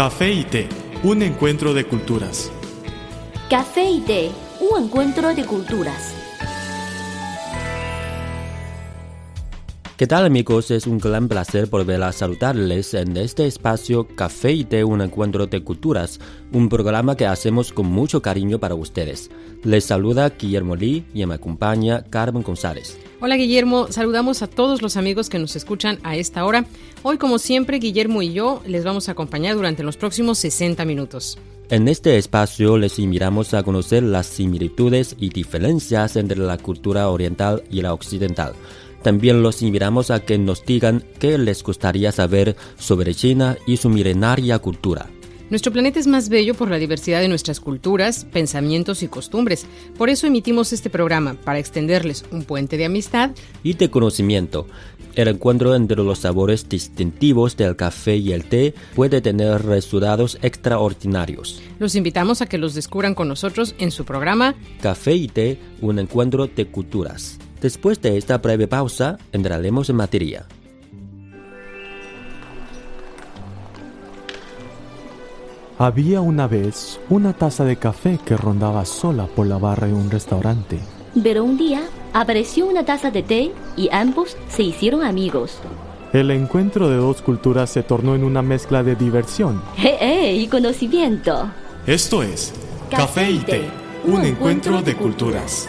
Café y té, un encuentro de culturas. Café y té, un encuentro de culturas. ¿Qué tal amigos? Es un gran placer volver a saludarles en este espacio Café y Té, un encuentro de culturas, un programa que hacemos con mucho cariño para ustedes. Les saluda Guillermo Lee y me acompaña Carmen González. Hola Guillermo, saludamos a todos los amigos que nos escuchan a esta hora. Hoy como siempre Guillermo y yo les vamos a acompañar durante los próximos 60 minutos. En este espacio les invitamos a conocer las similitudes y diferencias entre la cultura oriental y la occidental. También los invitamos a que nos digan qué les gustaría saber sobre China y su milenaria cultura. Nuestro planeta es más bello por la diversidad de nuestras culturas, pensamientos y costumbres. Por eso emitimos este programa, para extenderles un puente de amistad y de conocimiento. El encuentro entre los sabores distintivos del café y el té puede tener resultados extraordinarios. Los invitamos a que los descubran con nosotros en su programa Café y té, un encuentro de culturas. Después de esta breve pausa, entraremos en materia. Había una vez una taza de café que rondaba sola por la barra de un restaurante. Pero un día apareció una taza de té y ambos se hicieron amigos. El encuentro de dos culturas se tornó en una mezcla de diversión. ¡Eh, eh! Y conocimiento. Esto es Café y Té, un encuentro de culturas.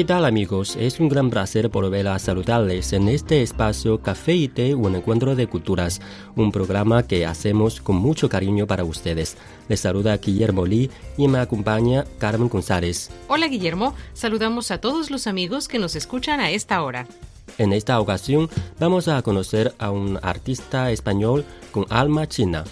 ¿Qué tal amigos? Es un gran placer volver a saludarles en este espacio Café y Té, un encuentro de culturas, un programa que hacemos con mucho cariño para ustedes. Les saluda Guillermo Lee y me acompaña Carmen González. Hola Guillermo, saludamos a todos los amigos que nos escuchan a esta hora. En esta ocasión vamos a conocer a un artista español con alma china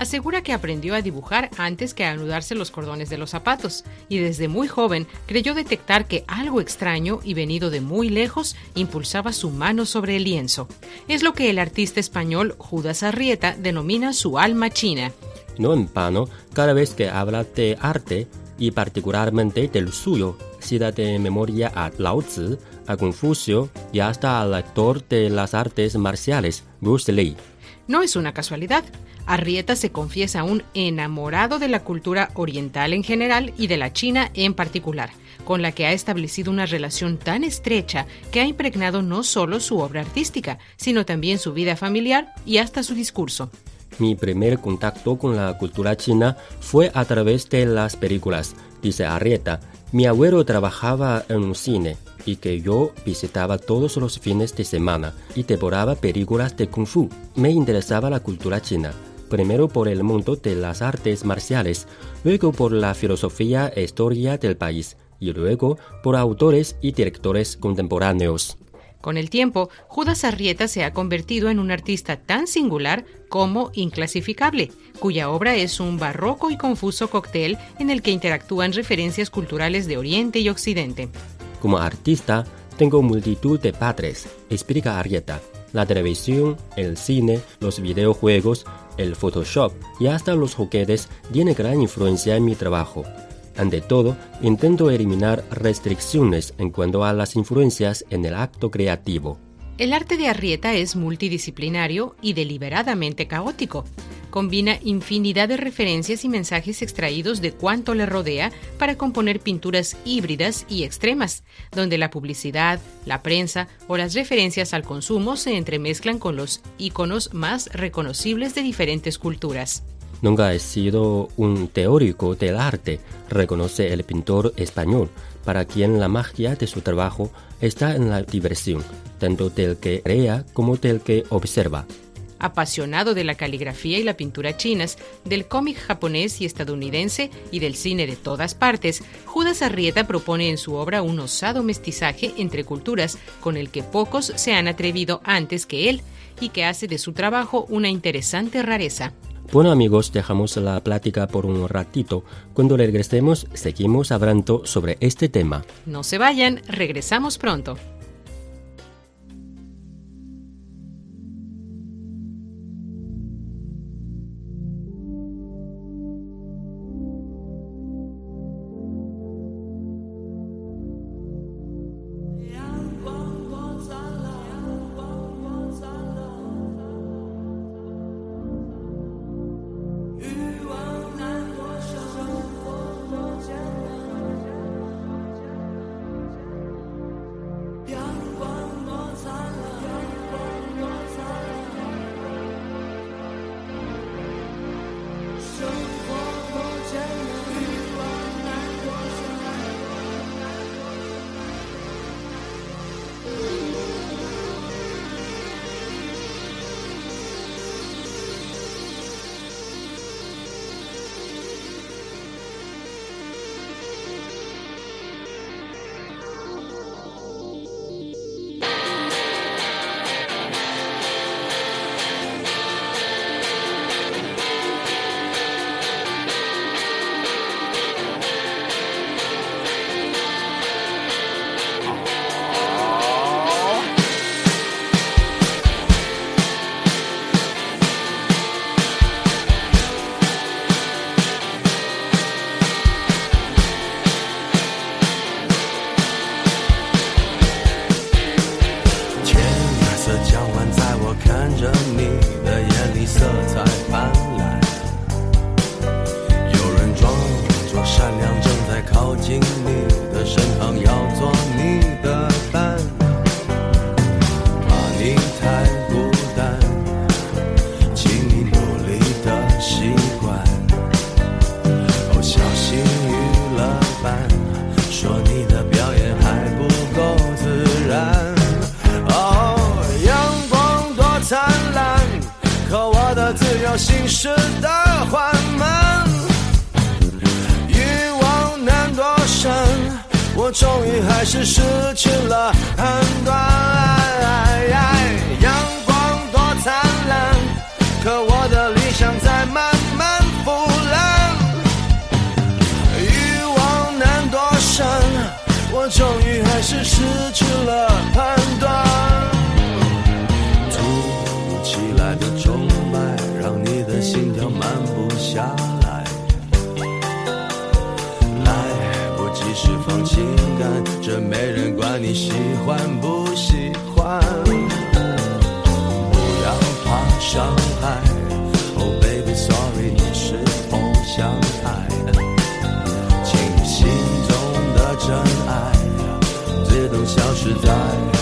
asegura que aprendió a dibujar antes que a anudarse los cordones de los zapatos y desde muy joven creyó detectar que algo extraño y venido de muy lejos impulsaba su mano sobre el lienzo. Es lo que el artista español Judas Arrieta denomina su alma china. No en vano, cada vez que habla de arte y particularmente del suyo, cita de memoria a Lao Tzu, a Confucio y hasta al actor de las artes marciales, Bruce Lee. No es una casualidad. Arrieta se confiesa un enamorado de la cultura oriental en general y de la China en particular, con la que ha establecido una relación tan estrecha que ha impregnado no solo su obra artística, sino también su vida familiar y hasta su discurso. Mi primer contacto con la cultura china fue a través de las películas, dice Arrieta. Mi abuelo trabajaba en un cine y que yo visitaba todos los fines de semana y devoraba películas de kung fu. Me interesaba la cultura china primero por el mundo de las artes marciales, luego por la filosofía e historia del país y luego por autores y directores contemporáneos. Con el tiempo, Judas Arrieta se ha convertido en un artista tan singular como inclasificable, cuya obra es un barroco y confuso cóctel en el que interactúan referencias culturales de Oriente y Occidente. Como artista, tengo multitud de padres, explica Arrieta. La televisión, el cine, los videojuegos, el Photoshop y hasta los juguetes tienen gran influencia en mi trabajo. Ante todo, intento eliminar restricciones en cuanto a las influencias en el acto creativo. El arte de Arrieta es multidisciplinario y deliberadamente caótico. Combina infinidad de referencias y mensajes extraídos de cuanto le rodea para componer pinturas híbridas y extremas, donde la publicidad, la prensa o las referencias al consumo se entremezclan con los iconos más reconocibles de diferentes culturas. Nunca he sido un teórico del arte, reconoce el pintor español, para quien la magia de su trabajo está en la diversión, tanto del que crea como del que observa. Apasionado de la caligrafía y la pintura chinas, del cómic japonés y estadounidense y del cine de todas partes, Judas Arrieta propone en su obra un osado mestizaje entre culturas con el que pocos se han atrevido antes que él y que hace de su trabajo una interesante rareza. Bueno amigos, dejamos la plática por un ratito. Cuando regresemos, seguimos hablando sobre este tema. No se vayan, regresamos pronto. 行驶的缓慢。欲望难躲闪，我终于还是失去了判断。阳光多灿烂，可我的理想在慢慢腐烂。欲望难躲闪，我终于还是失去了判实在。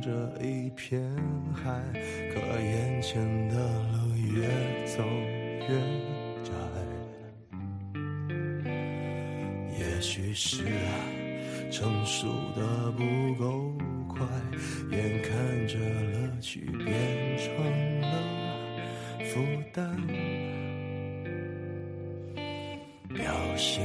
这一片海，可眼前的路越走越窄。也许是，成熟的不够快，眼看着乐趣变成了负担，表现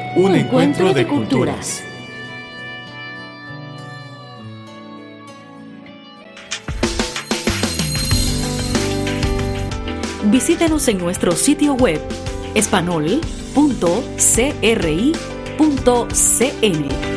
un encuentro de culturas. Visítenos en nuestro sitio web espanol.cri.cn.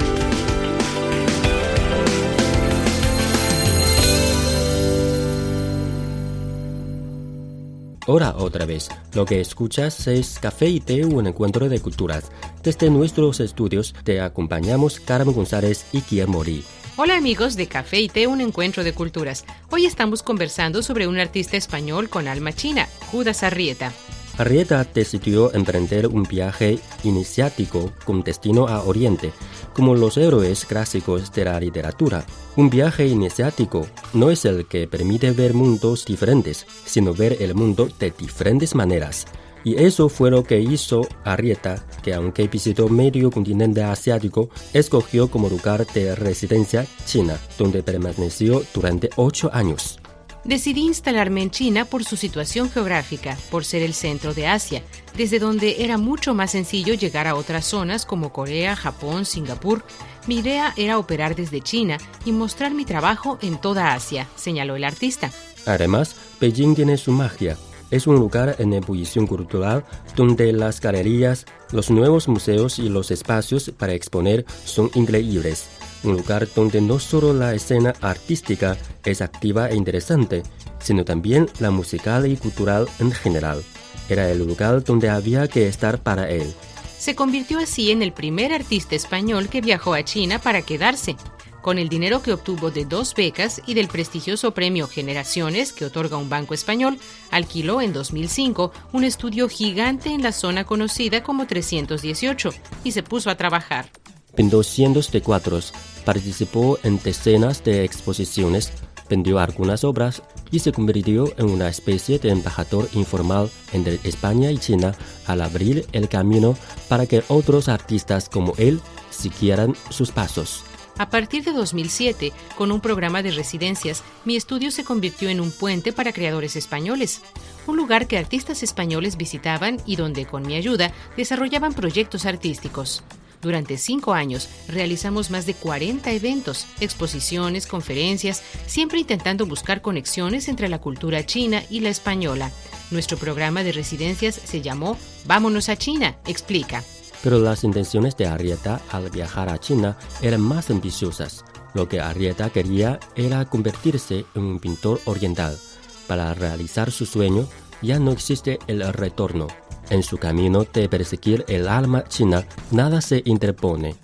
Ahora otra vez, lo que escuchas es Café y Té, un encuentro de culturas. Desde nuestros estudios te acompañamos Carmen González y Guillermo Morí. Hola amigos de Café y Té, un encuentro de culturas. Hoy estamos conversando sobre un artista español con alma china, Judas Arrieta. Arrieta decidió emprender un viaje iniciático con destino a Oriente, como los héroes clásicos de la literatura. Un viaje iniciático no es el que permite ver mundos diferentes, sino ver el mundo de diferentes maneras. Y eso fue lo que hizo Arrieta, que aunque visitó medio continente asiático, escogió como lugar de residencia China, donde permaneció durante ocho años. Decidí instalarme en China por su situación geográfica, por ser el centro de Asia, desde donde era mucho más sencillo llegar a otras zonas como Corea, Japón, Singapur. Mi idea era operar desde China y mostrar mi trabajo en toda Asia, señaló el artista. Además, Beijing tiene su magia es un lugar en ebullición cultural donde las galerías, los nuevos museos y los espacios para exponer son increíbles. Un lugar donde no solo la escena artística es activa e interesante, sino también la musical y cultural en general. Era el lugar donde había que estar para él. Se convirtió así en el primer artista español que viajó a China para quedarse con el dinero que obtuvo de dos becas y del prestigioso premio Generaciones que otorga un banco español, alquiló en 2005 un estudio gigante en la zona conocida como 318 y se puso a trabajar. Pintó cientos de cuadros, participó en decenas de exposiciones, vendió algunas obras y se convirtió en una especie de embajador informal entre España y China al abrir el camino para que otros artistas como él siguieran sus pasos. A partir de 2007, con un programa de residencias, mi estudio se convirtió en un puente para creadores españoles, un lugar que artistas españoles visitaban y donde, con mi ayuda, desarrollaban proyectos artísticos. Durante cinco años realizamos más de 40 eventos, exposiciones, conferencias, siempre intentando buscar conexiones entre la cultura china y la española. Nuestro programa de residencias se llamó Vámonos a China, explica. Pero las intenciones de Arrieta al viajar a China eran más ambiciosas. Lo que Arrieta quería era convertirse en un pintor oriental. Para realizar su sueño ya no existe el retorno. En su camino de perseguir el alma china, nada se interpone.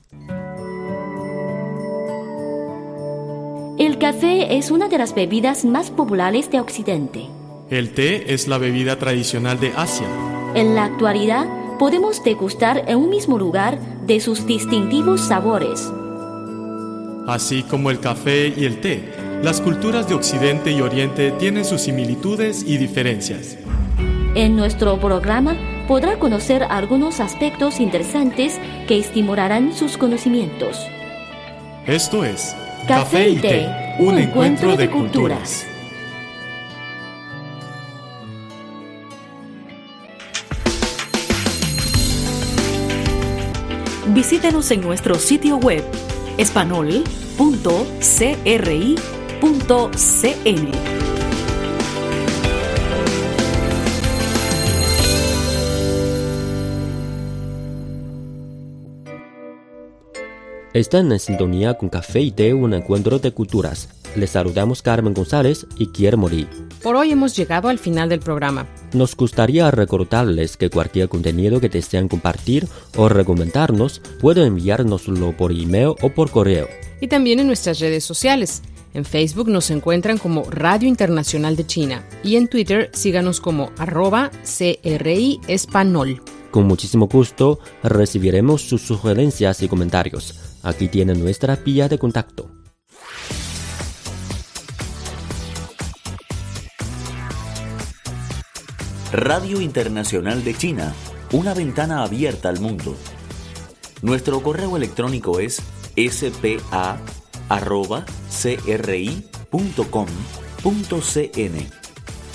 El café es una de las bebidas más populares de Occidente. El té es la bebida tradicional de Asia. En la actualidad, podemos degustar en un mismo lugar de sus distintivos sabores. Así como el café y el té, las culturas de Occidente y Oriente tienen sus similitudes y diferencias. En nuestro programa podrá conocer algunos aspectos interesantes que estimularán sus conocimientos. Esto es Café y Té, un encuentro de culturas. Visítenos en nuestro sitio web espanol.cri.cn. Están en sintonía con Café y Té, un encuentro de culturas. Les saludamos Carmen González y Guillermo Lee. Por hoy hemos llegado al final del programa. Nos gustaría recordarles que cualquier contenido que desean compartir o recomendarnos pueden enviárnoslo por email o por correo. Y también en nuestras redes sociales. En Facebook nos encuentran como Radio Internacional de China y en Twitter síganos como arroba CRI Espanol. Con muchísimo gusto recibiremos sus sugerencias y comentarios. Aquí tienen nuestra vía de contacto. Radio Internacional de China, una ventana abierta al mundo. Nuestro correo electrónico es spa.cri.com.cn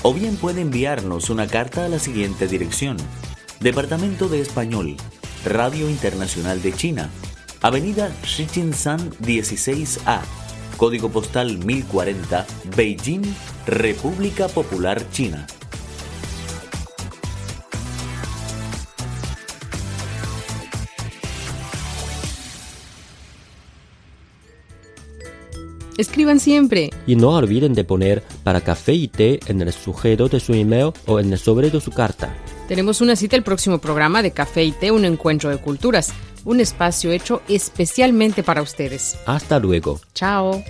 o bien puede enviarnos una carta a la siguiente dirección. Departamento de Español, Radio Internacional de China, Avenida Shijinshan 16A, Código Postal 1040, Beijing, República Popular China. Escriban siempre. Y no olviden de poner para café y té en el sujeto de su email o en el sobre de su carta. Tenemos una cita el próximo programa de Café y Té, un encuentro de culturas, un espacio hecho especialmente para ustedes. Hasta luego. Chao.